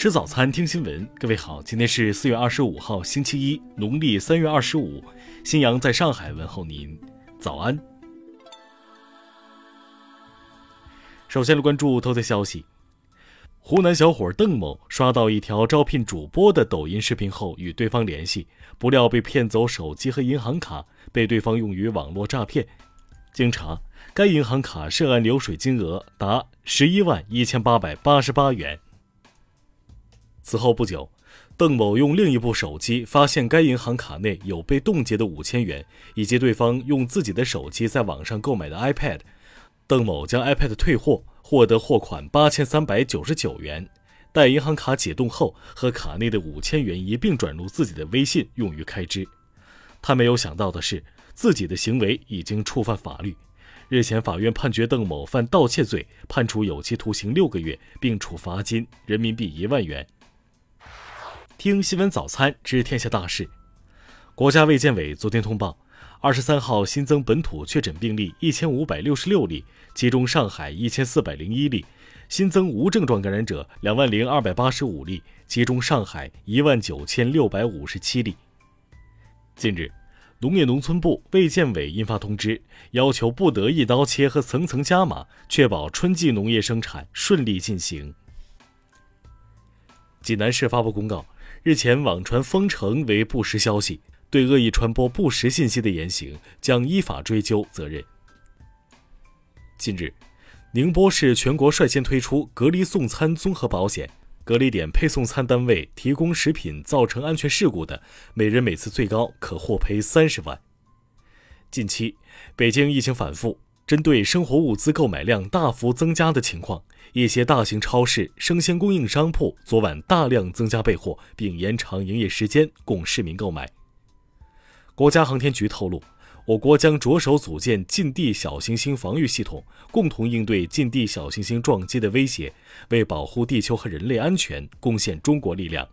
吃早餐，听新闻。各位好，今天是四月二十五号，星期一，农历三月二十五。新阳在上海问候您，早安。首先来关注头条消息：湖南小伙邓某刷到一条招聘主播的抖音视频后，与对方联系，不料被骗走手机和银行卡，被对方用于网络诈骗。经查，该银行卡涉案流水金额达十一万一千八百八十八元。此后不久，邓某用另一部手机发现该银行卡内有被冻结的五千元，以及对方用自己的手机在网上购买的 iPad。邓某将 iPad 退货，获得货款八千三百九十九元。待银行卡解冻后，和卡内的五千元一并转入自己的微信，用于开支。他没有想到的是，自己的行为已经触犯法律。日前，法院判决邓某犯盗窃罪，判处有期徒刑六个月，并处罚金人民币一万元。听新闻早餐知天下大事。国家卫健委昨天通报，二十三号新增本土确诊病例一千五百六十六例，其中上海一千四百零一例；新增无症状感染者两万零二百八十五例，其中上海一万九千六百五十七例。近日，农业农村部、卫健委印发通知，要求不得一刀切和层层加码，确保春季农业生产顺利进行。济南市发布公告。日前网传封城为不实消息，对恶意传播不实信息的言行将依法追究责任。近日，宁波市全国率先推出隔离送餐综合保险，隔离点配送餐单位提供食品造成安全事故的，每人每次最高可获赔三十万。近期，北京疫情反复。针对生活物资购买量大幅增加的情况，一些大型超市、生鲜供应商铺昨晚大量增加备货，并延长营业时间供市民购买。国家航天局透露，我国将着手组建近地小行星防御系统，共同应对近地小行星撞击的威胁，为保护地球和人类安全贡献中国力量。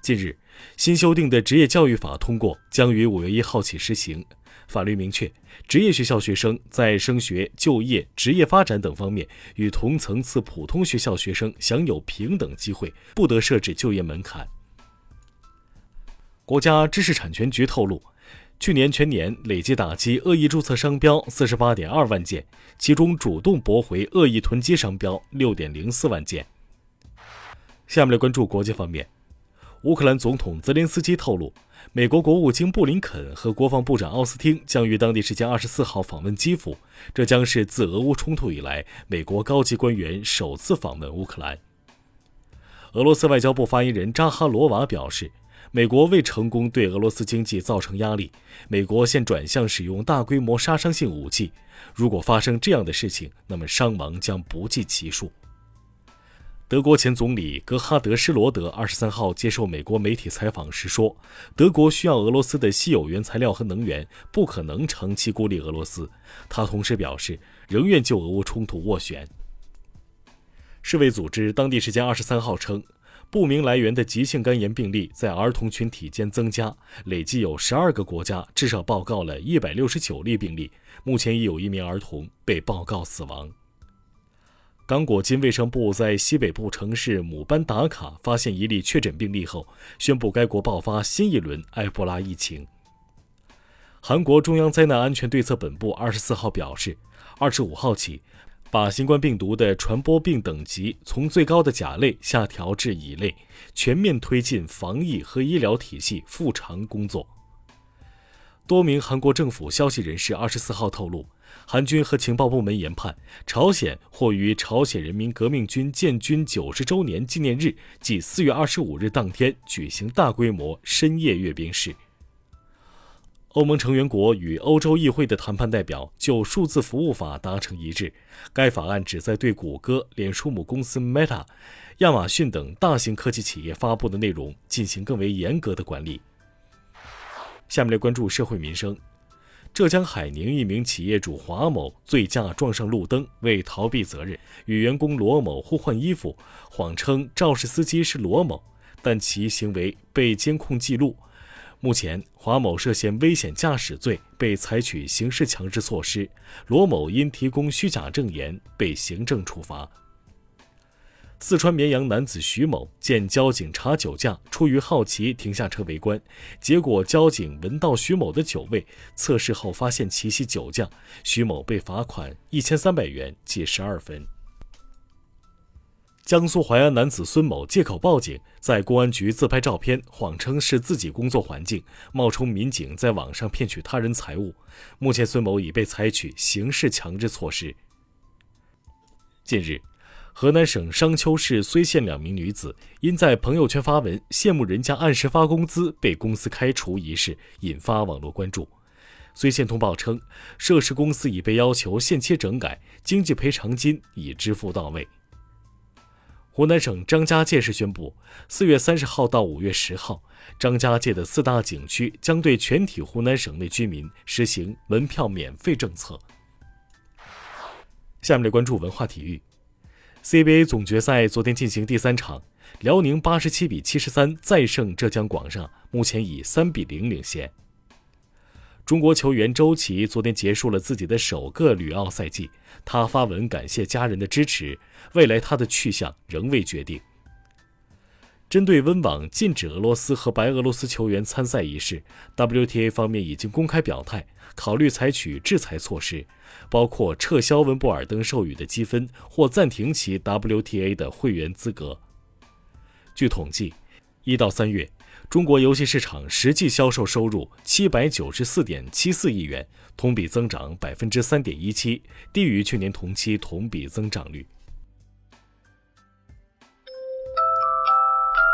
近日，新修订的职业教育法通过，将于五月一号起施行。法律明确，职业学校学生在升学、就业、职业发展等方面，与同层次普通学校学生享有平等机会，不得设置就业门槛。国家知识产权局透露，去年全年累计打击恶意注册商标四十八点二万件，其中主动驳回恶意囤积商标六点零四万件。下面来关注国际方面，乌克兰总统泽连斯基透露。美国国务卿布林肯和国防部长奥斯汀将于当地时间二十四号访问基辅，这将是自俄乌冲突以来美国高级官员首次访问乌克兰。俄罗斯外交部发言人扎哈罗娃表示，美国未成功对俄罗斯经济造成压力，美国现转向使用大规模杀伤性武器。如果发生这样的事情，那么伤亡将不计其数。德国前总理格哈德·施罗德二十三号接受美国媒体采访时说：“德国需要俄罗斯的稀有原材料和能源，不可能长期孤立俄罗斯。”他同时表示，仍愿就俄乌冲突斡旋。世卫组织当地时间二十三号称，不明来源的急性肝炎病例在儿童群体间增加，累计有十二个国家至少报告了一百六十九例病例，目前已有一名儿童被报告死亡。刚果金卫生部在西北部城市姆班达卡发现一例确诊病例后，宣布该国爆发新一轮埃博拉疫情。韩国中央灾难安全对策本部二十四号表示，二十五号起，把新冠病毒的传播病等级从最高的甲类下调至乙类，全面推进防疫和医疗体系复常工作。多名韩国政府消息人士二十四号透露。韩军和情报部门研判，朝鲜或于朝鲜人民革命军建军九十周年纪念日，即四月二十五日当天举行大规模深夜阅兵式。欧盟成员国与欧洲议会的谈判代表就数字服务法达成一致，该法案旨在对谷歌、脸书母公司 Meta、亚马逊等大型科技企业发布的内容进行更为严格的管理。下面来关注社会民生。浙江海宁一名企业主华某醉驾撞上路灯，为逃避责任，与员工罗某互换衣服，谎称肇事司机是罗某，但其行为被监控记录。目前，华某涉嫌危险驾驶罪，被采取刑事强制措施；罗某因提供虚假证言，被行政处罚。四川绵阳男子徐某见交警查酒驾，出于好奇停下车围观，结果交警闻到徐某的酒味，测试后发现其系酒驾，徐某被罚款一千三百元，记十二分。江苏淮安男子孙某借口报警，在公安局自拍照片，谎称是自己工作环境，冒充民警在网上骗取他人财物。目前，孙某已被采取刑事强制措施。近日。河南省商丘市睢县两名女子因在朋友圈发文羡慕人家按时发工资，被公司开除一事引发网络关注。睢县通报称，涉事公司已被要求限期整改，经济赔偿金已支付到位。湖南省张家界市宣布，四月三十号到五月十号，张家界的四大景区将对全体湖南省内居民实行门票免费政策。下面来关注文化体育。CBA 总决赛昨天进行第三场，辽宁八十七比七十三再胜浙江广厦，目前以三比零领先。中国球员周琦昨天结束了自己的首个旅澳赛季，他发文感谢家人的支持，未来他的去向仍未决定。针对温网禁止俄罗斯和白俄罗斯球员参赛一事，WTA 方面已经公开表态，考虑采取制裁措施，包括撤销温布尔登授予的积分或暂停其 WTA 的会员资格。据统计，一到三月，中国游戏市场实际销售收入七百九十四点七四亿元，同比增长百分之三点一七，低于去年同期同比增长率。